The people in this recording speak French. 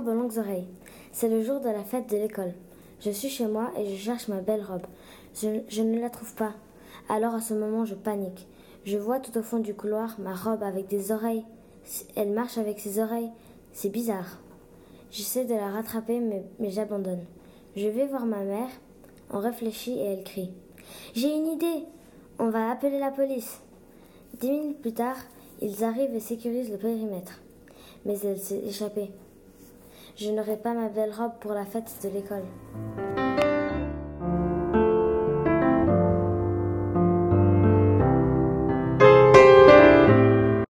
longues oreilles. C'est le jour de la fête de l'école. Je suis chez moi et je cherche ma belle robe. Je, je ne la trouve pas. Alors à ce moment, je panique. Je vois tout au fond du couloir ma robe avec des oreilles. Elle marche avec ses oreilles. C'est bizarre. J'essaie de la rattraper, mais, mais j'abandonne. Je vais voir ma mère. On réfléchit et elle crie. J'ai une idée. On va appeler la police. Dix minutes plus tard, ils arrivent et sécurisent le périmètre. Mais elle s'est échappée. Je n'aurai pas ma belle robe pour la fête de l'école.